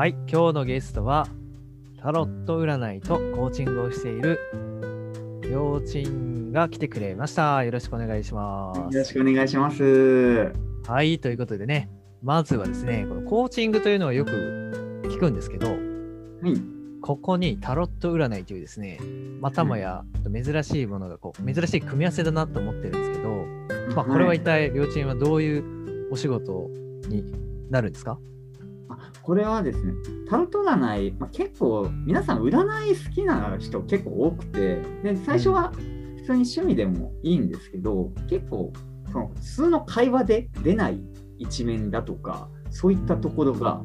はい、今日のゲストはタロット占いとコーチングをしているりょうちんが来てくれました。よろしくお願いします。よろしくお願いします。はい、ということでね、まずはですね、このコーチングというのはよく聞くんですけど、はい。ここにタロット占いというですね、またもや珍しいものがこう、珍しい組み合わせだなと思ってるんですけど、まあ、これは一体、りょうちんはどういうお仕事になるんですか？あこれはですね、タロット占い、まあ、結構皆さん占い好きな人結構多くて、で最初は普通に趣味でもいいんですけど、結構その普通の会話で出ない一面だとか、そういったところが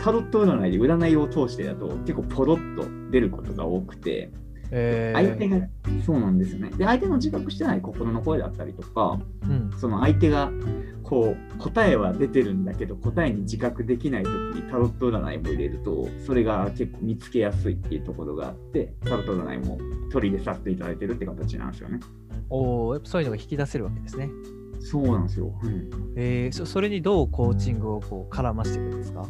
タロット占いで占いを通してだと結構ポロッと出ることが多くて、えー相手がそうなんですよね。で、相手の自覚してない心の声だったりとか、うん、その相手がこう答えは出てるんだけど答えに自覚できない時にタロット占いも入れるとそれが結構見つけやすいっていうところがあってタロット占いも取り入れさせていただいてるって形なんですよね。おーやっぱそういうのが引き出せるわけですね。そうなんですよ。うんえーそそれにどうコーチングをこう絡ましていくんですか？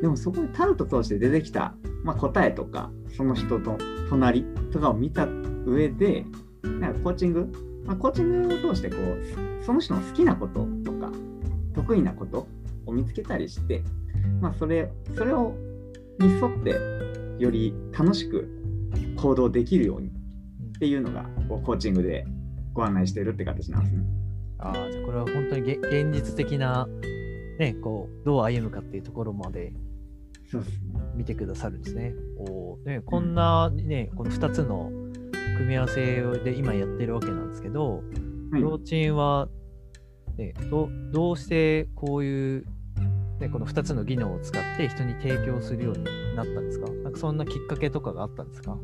でもそこでタロット通して出てきた、まあ、答えとかその人と隣とかを見た上でなんかコーチング、まあ、コーチングを通してこうその人の好きなこととか得意なことを見つけたりして、まあ、それそれをに沿ってより楽しく行動できるようにっていうのがこうコーチングでご案内してるって形なんですね。あーじゃこれは本当にげ現実的な、ね、こうどう歩むかっていうところまで。見てくださるんですね。おー。ね、こんな、ね、この2つの組み合わせで今やってるわけなんですけど、はい。りょうちんは、ね、どどうしてこういう、ね、この2つの技能を使って人に提供するようになったんですか？なんかそんなきっかけとかがあったんですか？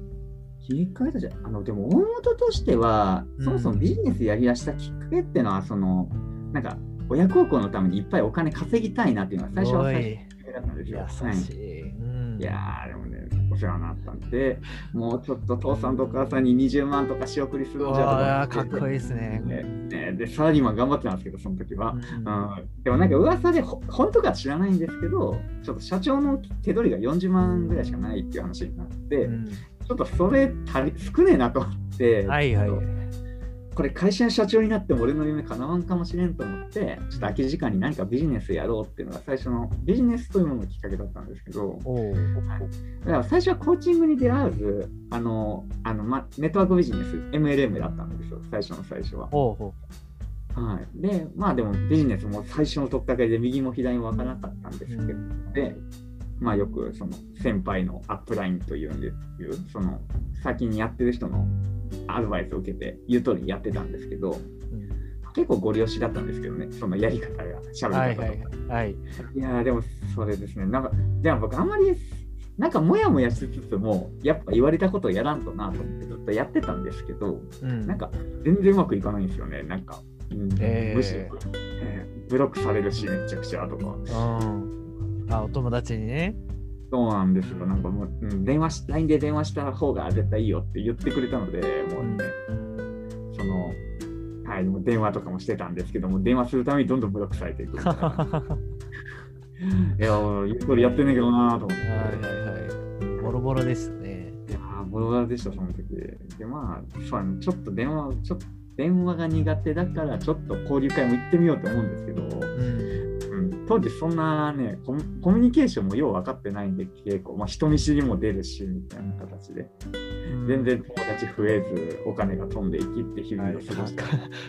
切り替えたじゃんあのでも大元としては、うん。そもそもビジネスやりだしたきっかけっていうのはそのなんか親孝行のためにいっぱいお金稼ぎたいなっていうのが最初は最初だったんですよ。優しい。うんいやーでもねお世話になったんで もうちょっと父さんとお母さんに20万とか仕送りするんじゃとかかっこいいですね。ねねでサラリーマン頑張ってたんですけどその時は。うんうん、でもなんか噂でほ本当か知らないんですけどちょっと社長の手取りが40万ぐらいしかないっていう話になって、うんちょっとそれ足り少ねえなと思って、はいはい。これ会社の社長になっても俺の夢叶わんかもしれんと思って、ちょっと空き時間に何かビジネスやろうっていうのが最初のビジネスというもののきっかけだったんですけど、おお。だから最初はコーチングに出会わず、あの、あのま、ネットワークビジネス、MLM だったんですよ、最初の最初は。はい、で、まあでもビジネスも最初の取っかかりで右も左も分からなかったんですけど、うん。で、まあよくその先輩のアップラインというんですいう、その先にやってる人のアドバイスを受けて言う通りにやってたんですけど、う。うん結構ご利用しだったんですけどね、そのやり方が、喋り方とか。はいはいはい。いやーでもそれですね、なんか、でも僕あんまり、なんかもやもやしつつも、やっぱ言われたことをやらんとなと思ってずっとやってたんですけど、うんなんか全然うまくいかないんですよね、なんか。うんえーむしろ、えーブロックされるし、めちゃくちゃとか。うん。あ、お友達にね。そうなんですよ。なんかもう、うん、電話し、LINE で電話した方が絶対いいよって言ってくれたので、もうね、その、はい、もう電話とかもしてたんですけども、電話するためにどんどんブロックされていくいな。いや、言う通りやってんねんけどなと思って。はいはいはい。ボロボロですね。いやー、ボロボロでした、その時。で、まあ、そうねちょっと電話、ちょっと電話が苦手だから、ちょっと交流会も行ってみようと思うんですけど、うん。うん、当時そんなねコミ、コミュニケーションもよう分かってないんで、結構、まあ、人見知りも出るし、みたいな形で。全然友達増えず、お金が飛んでいきって日々を過ごして。い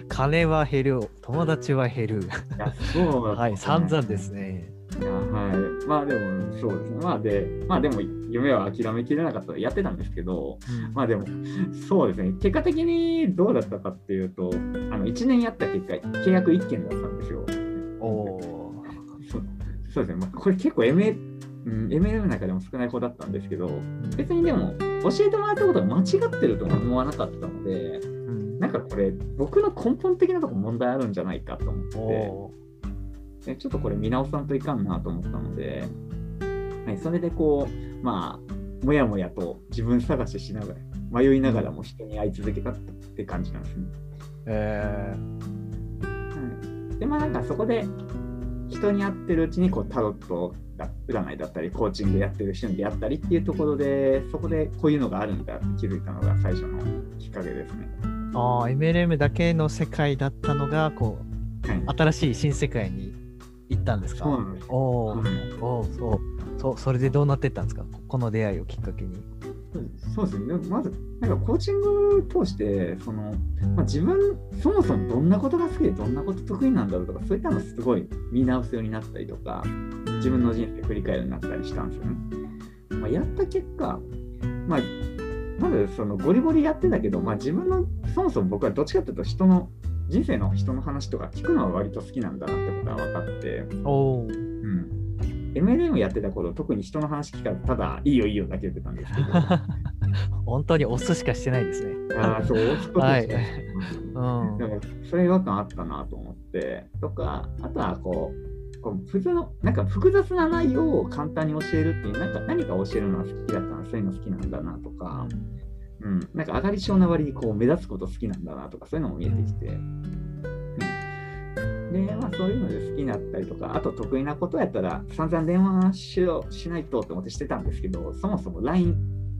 金は減る、友達は減る。や、そうだ、はい、散々です。ね。いや、はい。まあでも、そうですね。まあで、まあでも、夢は諦めきれなかったらやってたんですけど、まあでも、そうですね。結果的にどうだったかっていうと、あの1年やった結果、契約1件だったんですよ。そうですね。まあ、これ結構 MA、うん、ML の中でも少ない方だったんですけど、ー。別にでも、教えてもらったことが間違ってるとは思わなかったので、うんなんかこれ、僕の根本的なとこ問題あるんじゃないかと思って、ちょっとこれ見直さんといかんなと思ったので、はい、それでこう、まあ、もやもやと自分探ししながら、迷いながらも人に会い続けたって感じなんですね。えはい、で、まあなんかそこで人に会ってるうちにこうタロット占いだったり、コーチングやってる人に出会ったりっていうところで、そこでこういうのがあるんだって気づいたのが最初のきっかけですね。ああ、MLM だけの世界だったのが、こう、はい、新しい新世界に行ったんですか？そうなんです。おーうんそうそうそれでどうなってったんですか？ここの出会いをきっかけに。そうですね。まず、なんかコーチング通して、その、まあ、自分、そもそもどんなことが好きで、どんなこと得意なんだろうとか、そういったのすごい見直すようになったりとか、自分の人生振り返るようになったりしたんですよね。まあ、やった結果、まあ、まずそのゴリゴリやってたけど、まあ、自分のそもそも僕はどっちかというと人の人生の人の話とか聞くのは割と好きなんだなってことが分かって、おーうん、MLM やってた頃特に人の話聞かずただいいよいいよだけ言ってたんですけど 本当にオスしかしてないですね。ああそうそうですね。はい。うん。うん。だからそれ違和感あったなと思ってとかあとはこうこう普通のなんか複雑な内容を簡単に教えるっていうなんか何か教えるのは好きだったなそういうの好きなんだなとか、うん、なんか上がり症な割にこう目立つこと好きなんだなとかそういうのも見えてきて、うん。でまあそういうので好きになったりとかあと得意なことやったら散々電話しろしないとって思ってしてたんですけどそもそも LINE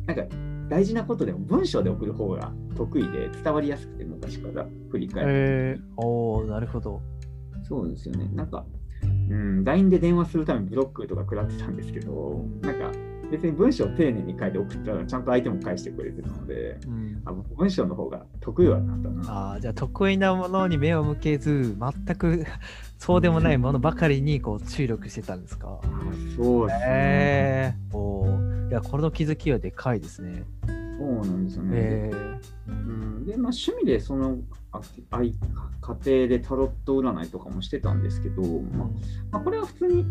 なんか大事なことでも文章で送る方が得意で伝わりやすくて昔から振り返って、えー、おーなるほど。そうですよねなんか、うん、LINE で電話するためにブロックとか食らってたんですけどなんか別に文章を丁寧に書いて送ったらちゃんと相手も返してくれてたのでうん、あ僕文章の方が得意はなったな。あーじゃあ得意なものに目を向けず全くそうでもないものばかりにこう注力してたんですか？あそうですね、えーいやこの気づきはでかいですね。そうなんですよね。えうん、で、まあ、趣味でそのああい家庭でタロット占いとかもしてたんですけど、ーまあまあ、これは普通に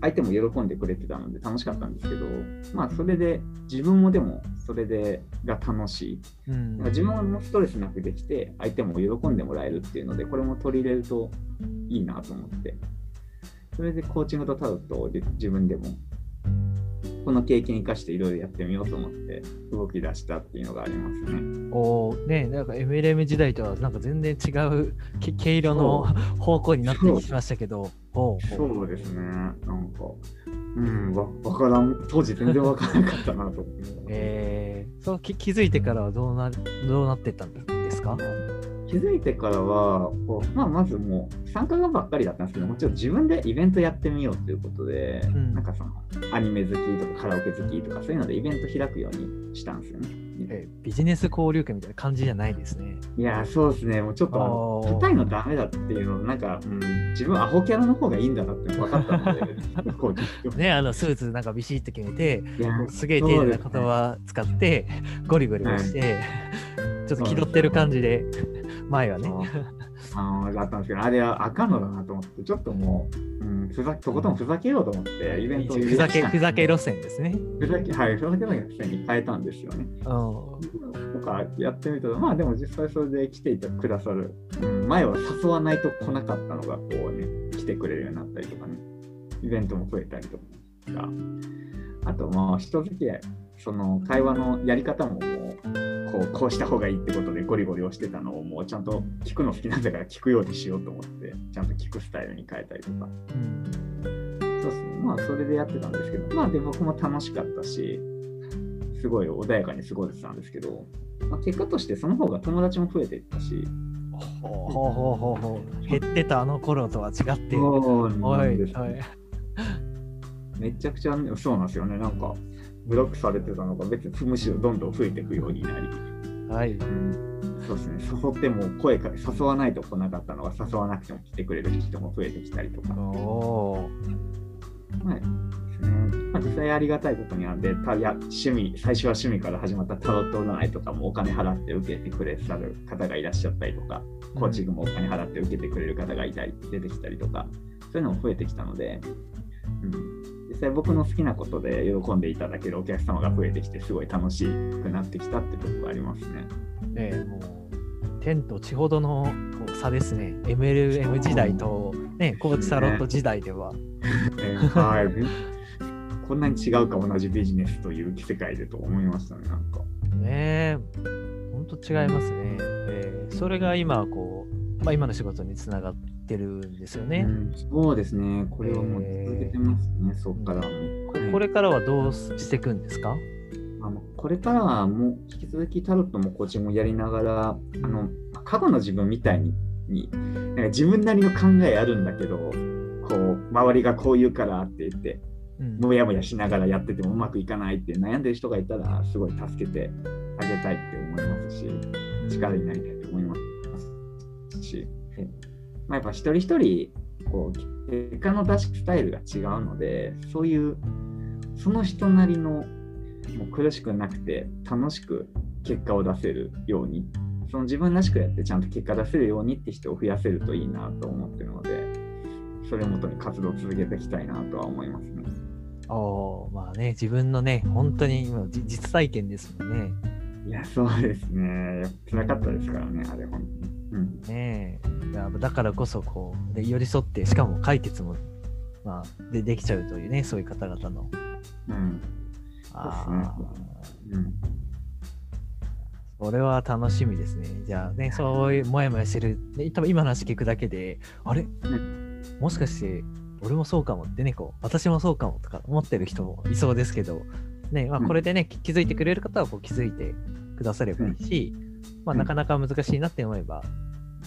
相手も喜んでくれてたので楽しかったんですけど、まあ、それで自分もでもそれでが楽しい。うん自分もストレスなくできて、相手も喜んでもらえるっていうので、これも取り入れるといいなと思って、それでコーチングとタロットをで自分でも、この経験生かしていろいろやってみようと思って動き出したっていうのがありますね。おーねなんか MLM 時代とはなんか全然違うけ毛色の方向になってきましたけど。そうですね、なんか、うん、わわからん、当時全然わからなかったなと思って。えー、そうき気づいてからはどうなどうなってったんですか？気づいてからは、こうまあ、まずもう参加がばっかりだったんですけど、もちろん自分でイベントやってみようということで、ん。なんかそのアニメ好きとかカラオケ好きとかそういうのでイベント開くようにしたんですよね。えービジネス交流会みたいな感じじゃないですね。いやー、そうですね、もうちょっと硬いのダメだっていうの、なんか、うん、自分アホキャラの方がいいんだなって分かったので、ね、あのスーツなんかビシッと決めて、すげえ丁寧な言葉使って、ゴリゴリ押して、ちょっと気取ってる感じで、前はね。あのだったんですけど、あれはあかんのだなと思って、ちょっともう、うん、ふざとことん。ふざけようと思って、イベントをふざけ、ふざけろ路線ですね。ふざけ、はい、ふざけの路線に変えたんですよね。うん。とかやってみたら、まあでも実際それで来ていたくださる、うん、前は誘わないと来なかったのが、こうね、来てくれるようになったりとかね、イベントも増えたりとか、あとまあ人付き合い、その会話のやり方ももう、こうこうした方がいいってことでゴリゴリ押してたのをもうちゃんと聞くの好きなんだから聞くようにしようと思って、ちゃんと聞くスタイルに変えたりとか、うん。そうですね、まあそれでやってたんですけど、まあで僕も楽しかったし、すごい穏やかに過ごせてたんですけど、まあ、結果としてその方が友達も増えていったし、ほう。ほうほうほうほう。減ってたあの頃とは違って、そうんですおいめちゃくちゃね、そうなんですよね、なんかブロックされてたのが別にむしろどんどん増えていくようになり、はい。うん、そうですね、誘っても声かけ、誘わないと来なかったのが誘わなくても来てくれる人も増えてきたりとか、おー。はいですね。まあ、実際ありがたいことにあってたや趣味最初は趣味から始まったタロット占いとかもお金払って受けてくれさる方がいらっしゃったりとか、コーチングもお金払って受けてくれる方がいたり出てきたりとかそういうのも増えてきたので、うん、実際僕の好きなことで喜んでいただけるお客様が増えてきてすごい楽しくなってきたってところがありますね。ねえもう天と地ほどの差ですね。MLM 時代と、ね、コーチタロット時代では。えーはいこんなに違うか同じビジネスという世界でと思いましたねなんか。ねえ、ほんと違いますね。えーそれが今、こう、まあ、今の仕事につながってるんですよね。うんそうですね。これをもう続けてますね、そっからも。これからはどうしていくんですか？あのこれからはもう引き続きタロットもコーチもやりながら、あの過去の自分みたいにになんか自分なりの考えあるんだけど、こう周りがこう言うからって言って、うんもやもやしながらやっててもうまくいかないって悩んでる人がいたら、すごい助けてあげたいって思いますし、力になりたいと思いますし、えまあ、やっぱ一人一人こう結果の出しスタイルが違うのでそういうその人なりのもう苦しくなくて楽しく結果を出せるようにその自分らしくやってちゃんと結果出せるようにって人を増やせるといいなと思ってるのでそれをもとに活動を続けていきたいなとは思いますね。おーまあね、自分のね、本当に今じ実体験ですもんね。いやそうですね。辛かったですからねあれ本当に。うん。ねえ。だだからこそこうで寄り添ってしかも解決も、まあ、でできちゃうというねそういう方々の。うん。あー。うん。それは楽しみですね。じゃあねそういうもやもやしてる。で多分今の話聞くだけであれ？もしかして俺もそうかもってねこう私もそうかもとか思ってる人もいそうですけど、ねまあ、うん。これでね、気気づいてくれる方はこう気づいてくださればいいし、まあ、うん。なかなか難しいなって思えば、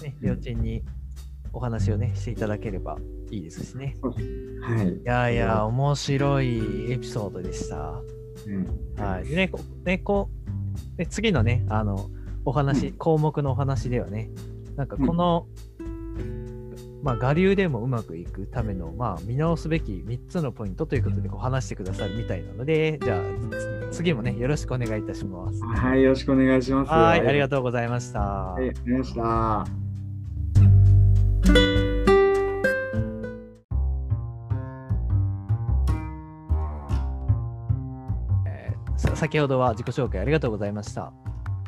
ね、うん。両親にお話をねしていただければいいですしね。はい。いやいや、面白いエピソードでした。うん。はい。でね、こねこうで次のね、あの、お話、うん。項目のお話ではね、なんかこの、まあ、我流でもうまくいくための、まあ、見直すべき3つのポイントということでこう話してくださるみたいなので、じゃあ、つ次もね、よろしくお願いいたします。はい、よろしくお願いします。はい、ありがととうございました。はい、ありがとうございました。さ先ほどは自己紹介ありがとうございました。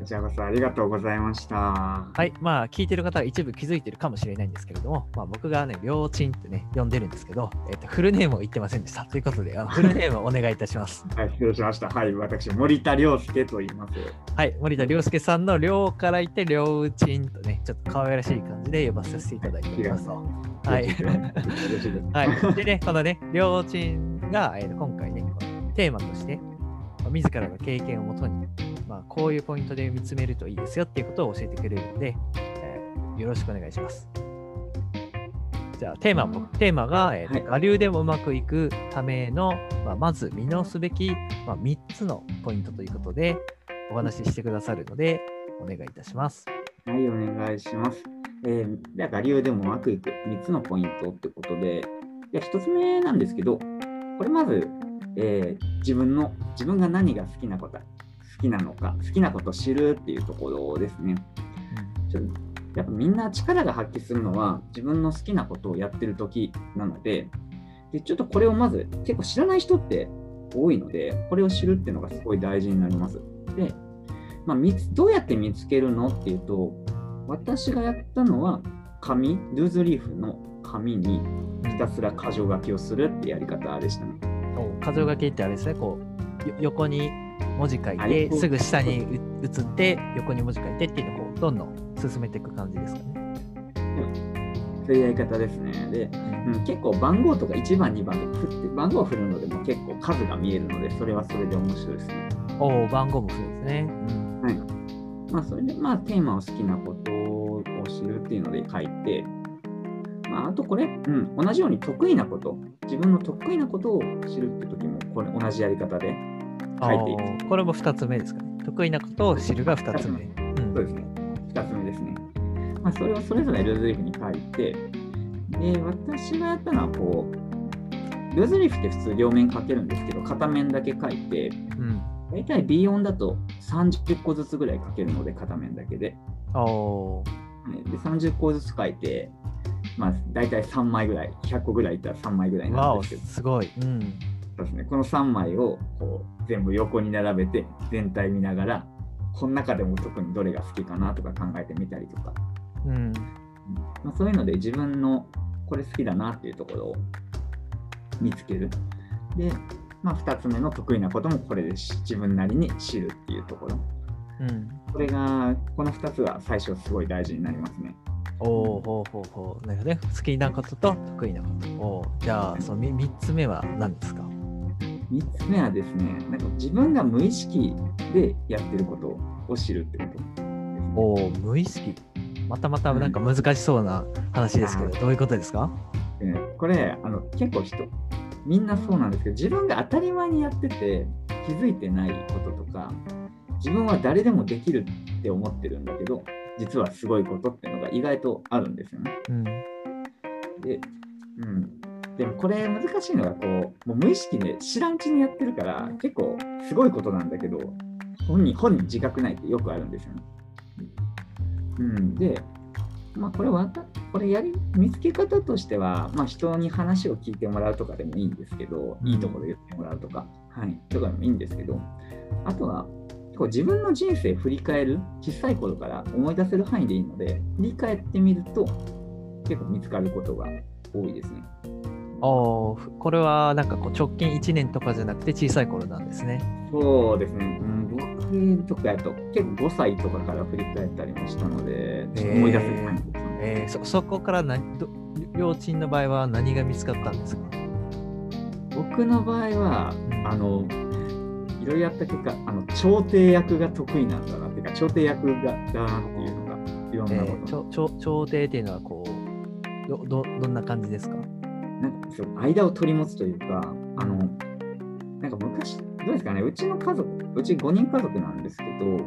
こちらこそありがとうございました。はい、まあ聞いてる方は一部気づいてるかもしれないんですけれども、まあ、僕がね、両親ってね、呼んでるんですけど、えっとフルネームを言ってませんでした。ということで、あのフルネームをお願いいたします。はい、失礼しました。はい、私、森田亮介と言います。はい、森田亮介さんの亮から言って、両親とね、ちょっと可愛らしい感じで呼ばせていただいております。はい。はい、でね、このね、両親が、えー今回ね、テーマとして、まあ自らの経験をもとに、まあ、こういうポイントで見つめるといいですよっていうことを教えてくれるので、えーよろしくお願いします。じゃあ、テーマも、テーマが、えーはい我流でもうまくいくための、まあ、まず見直すべき、まあ、3つのポイントということで、お話ししてくださるので、お願いいたします。はい、お願いします。えー、我流でもうまくいく3つのポイントってことで、で1つ目なんですけど、これまず、えー自分の、自分が何が好きなこと、好きなのか、好きなことを知るっていうところですね。ちょっとやっぱみんな力が発揮するのは自分の好きなことをやってる時なのででちょっとこれをまず結構知らない人って多いのでこれを知るっていうのがすごい大事になります。で、まあ、どうやって見つけるのっていうと私がやったのは紙ルーズリーフの紙にひたすら箇条書きをするってやり方でしたね。お箇条書きってあれですね、こう、よ横に文字書いて、はいすぐ下にう移って、横に文字書いてっていうのをどんどん進めていく感じですかね。そういうやり方ですね。で、うん、結構番号とか1番2番とか振って番号を振るのでも結構数が見えるのでそれはそれで面白いですね。おお、番号もそうですね。うんはい。まあ、それで、まあ、テーマを好きなことを知るっていうので書いて、まあ、あとこれ、うん、同じように得意なこと、自分の得意なことを知るって時も、これ同じやり方で書いていく。あーこれも2つ目ですかね。得意なことを知るが2つ目。うんそうですね。2つ目ですね。まあ、それをそれぞれルーズリーフに書いて、で、私がやったのは、こう、ルーズリーフって普通両面書けるんですけど、片面だけ書いて、うん。大体 B4 だと30個ずつぐらい書けるので、片面だけで。で30個ずつ書いて、まあ、大体3枚ぐらい、100個ぐらいいったら3枚ぐらいなんですけど、すごい。うん。そうですね、この3枚をこう全部横に並べて、全体見ながら、この中でも特にどれが好きかなとか考えてみたりとか、うん。うんまあ、そういうので自分のこれ好きだなっていうところを見つける。で、まあ、2つ目の得意なこともこれでし自分なりに知るっていうところ。うん。これが、この2つは最初すごい大事になりますね。おおほうほうほう。なるほどね。好きなことと得意なこと。おーじゃあ、そのみ3つ目は何ですか？3つ目はですね、なんか自分が無意識でやってることを知るってことですね。おお無意識。またまたなんか難しそうな話ですけど、どういうことですか？これあの結構人みんなそうなんですけど自分が当たり前にやってて気づいてないこととか自分は誰でもできるって思ってるんだけど実はすごいことっていうのが意外とあるんですよね。うん。で,、うん、でもこれ難しいのがこうもう無意識で知らんうちにやってるから結構すごいことなんだけど本人本人自覚ないってよくあるんですよね。うん、で、まあ、これわたこれやり見つけ方としては、まあ、人に話を聞いてもらうとかでもいいんですけど、いいところで言ってもらうとか、はい、とかでもいいんですけど、あとは結構自分の人生振り返る、小さい頃から思い出せる範囲でいいので、振り返ってみると結構見つかることが多いですね。おーこれはなんかこう直近1年とかじゃなくて小さい頃なんですね。そうですね、うん、僕とかやと結構5歳とかから振り返ったりもしたので、ちょっと思い出せる範囲ですね。えーそそこから何ど両親の場合は何が見つかったんですか？僕の場合は、あの、いろいろやった結果、あの調停役が得意なんだなっていうか、調停役がだなっていうのが、いろんえなこと、ーちょちょ調停っていうのはこうどどどんな感じですか？なんかそう間を取り持つというか、あの、なんか昔、どうですかね、うちの家族、うち5人家族なんですけど、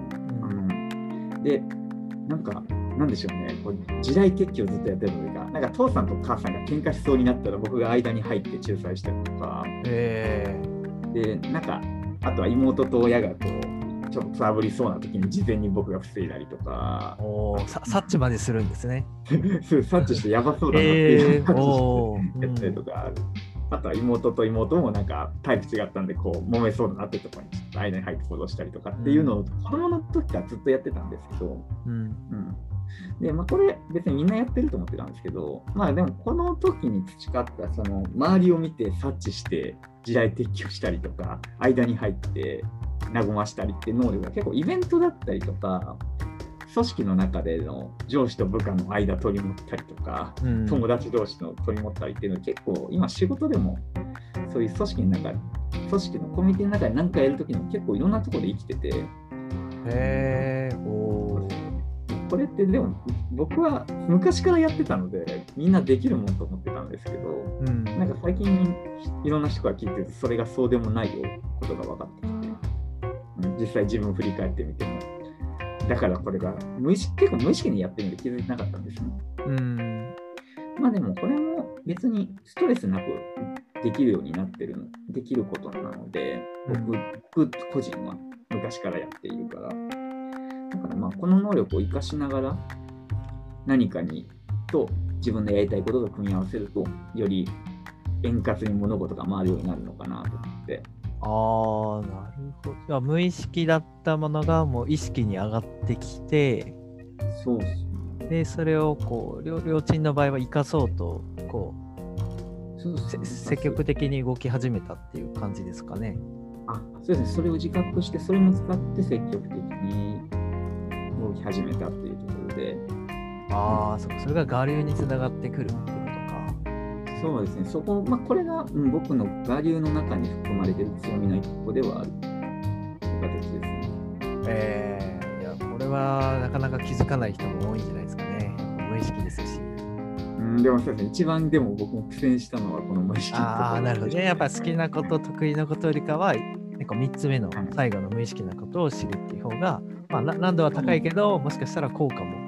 あので、なんか、なんでしょうね、こう時代撤去をずっとやってるというか、なんか父さんと母さんが喧嘩しそうになったら僕が間に入って仲裁したりとか、えで、なんか、あとは妹と親がこう、ちょっと触りそうな時に事前に僕が防いだりとかー、、お察知までするんですね。そう察知してやばそうだなっていうえー、察知してやったりとかある。あとは妹と妹もなんかタイプ違ったんで、こう、揉めそうだなってところにちょっと間に入って行動したりとかっていうのを子供の時からずっとやってたんですけど、うんうん。で、まあこれ別にみんなやってると思ってたんですけど、まあでもこの時に培ったその周りを見て察知して時代撤去したりとか、間に入って和ましたりって能力が結構イベントだったりとか、組織の中での上司と部下の間取り持ったりとか、うん。友達同士の取り持ったりっていうのは結構今仕事でもそういう組織の中組織のコミュニティの中で何かやるときにも結構いろんなところで生きててこれってでも僕は昔からやってたのでみんなできるもんと思ってたんですけどうん。なんか最近いろんな人が聞いてるとそれがそうでもないよことが分かってきてうん実際自分を振り返ってみても。だからこれが無意識結構無意識にやってるんで気づいてなかったんですね。うん。まあでもこれも別にストレスなくできるようになってるの、できることなので、僕、僕個人は昔からやっているから、だからまあこの能力を活かしながら何かにと自分のやりたいことと組み合わせると、より円滑に物事が回るようになるのかなと思って。あーなるほど無意識だったものがもう意識に上がってきてそうっすね。でそれをこう両両親の場合は生かそうとこうそうっすねせ積極的に動き始めたっていう感じですかね。あ、そうですね。それを自覚して、それも使って積極的に始めたっていうところで、ああそっかそれが我流につながってくるってことか。そうですね、そこ、まあ、これが、うん僕の我流の中に含まれている強みの一個ではあるという形ですね。えー、いやこれはなかなか気づかない人も多いんじゃないですかね。無意識ですし。うん、でもそうですね、一番でも僕も苦戦したのはこの無意識ああなるほど。やっぱ好きなこと得意なことよりかはなんか3つ目のはい最後の無意識なことを知るっていう方が、まあ、な難度は高いけどもしかしたら効果も。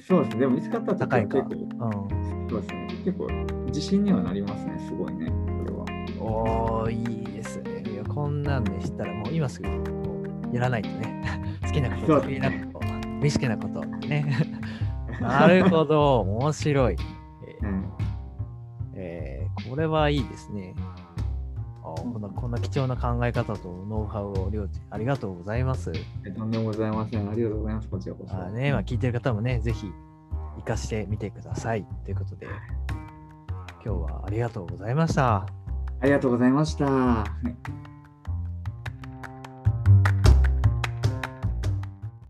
そうですね、でも見つかった時は高いか結構、うんそうですね、結構自信にはなりますね、すごいね、これは。おー、いいですね。いや、こんなんね、知ったらもう今すぐやらないと ね。好きなこと、そう得意なこと、無意識なこと。ね。なるほど、面白い。えーうん、えーこれはいいですね。あこんなこんな貴重な考え方とノウハウを両地ありがとうございます。とんでもございません。ありがとうございます、こちらこそ。あーねまあ、聞いてる方もね、ぜひ活かしてみてください。ということで、今日はありがとうございました。ありがとうございました。はい